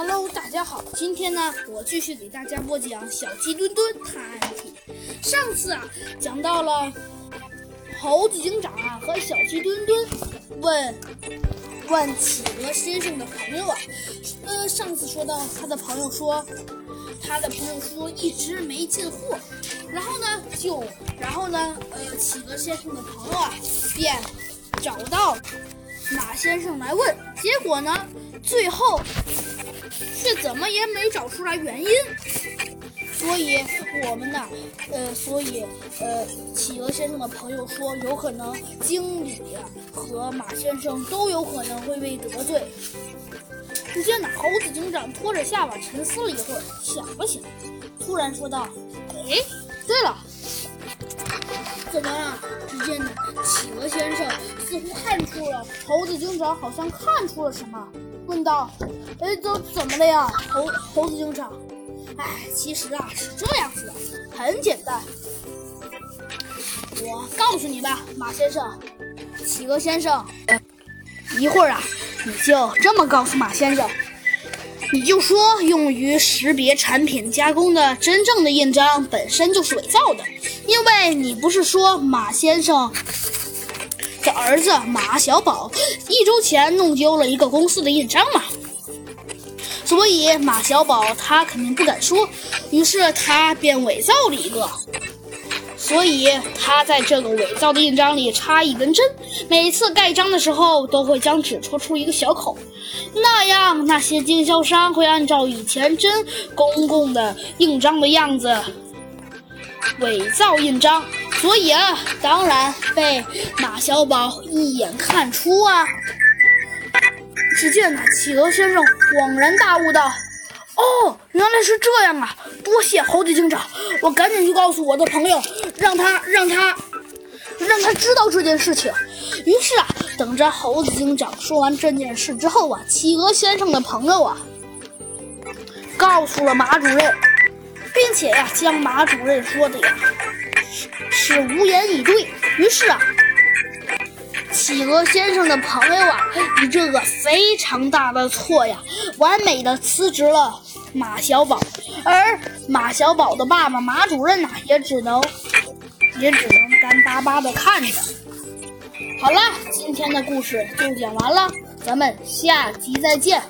Hello，大家好，今天呢，我继续给大家播讲小鸡墩墩探案记。上次啊，讲到了猴子警长啊和小鸡墩墩问问企鹅先生的朋友啊，呃，上次说到他的朋友说，他的朋友说一直没进货，然后呢就，然后呢，呃，企鹅先生的朋友啊便找到马先生来问，结果呢，最后。怎么也没找出来原因，所以我们呢，呃，所以呃，企鹅先生的朋友说，有可能经理和马先生都有可能会被得罪。只见呢，猴子警长拖着下巴沉思了一会儿，想了想，突然说道：“哎，对了，怎么了？”只见呢，企鹅先生似乎看出了猴子警长好像看出了什么。问道：“哎，都怎么了呀，猴猴子警长？哎，其实啊是这样子的，很简单。我告诉你吧，马先生，企鹅先生，一会儿啊，你就这么告诉马先生，你就说用于识别产品加工的真正的印章本身就是伪造的，因为你不是说马先生。”儿子马小宝一周前弄丢了一个公司的印章嘛，所以马小宝他肯定不敢说，于是他便伪造了一个，所以他在这个伪造的印章里插一根针，每次盖章的时候都会将纸戳出一个小口，那样那些经销商会按照以前真公共的印章的样子伪造印章。所以啊，当然被马小宝一眼看出啊。只见呢，企鹅先生恍然大悟道：“哦，原来是这样啊！多谢猴子警长，我赶紧去告诉我的朋友，让他让他让他知道这件事情。”于是啊，等着猴子警长说完这件事之后啊，企鹅先生的朋友啊，告诉了马主任，并且呀，将马主任说的呀。是无言以对。于是啊，企鹅先生的朋友啊，以这个非常大的错呀，完美的辞职了马小宝。而马小宝的爸爸马主任呢，也只能也只能干巴巴的看着。好了，今天的故事就讲完了，咱们下集再见。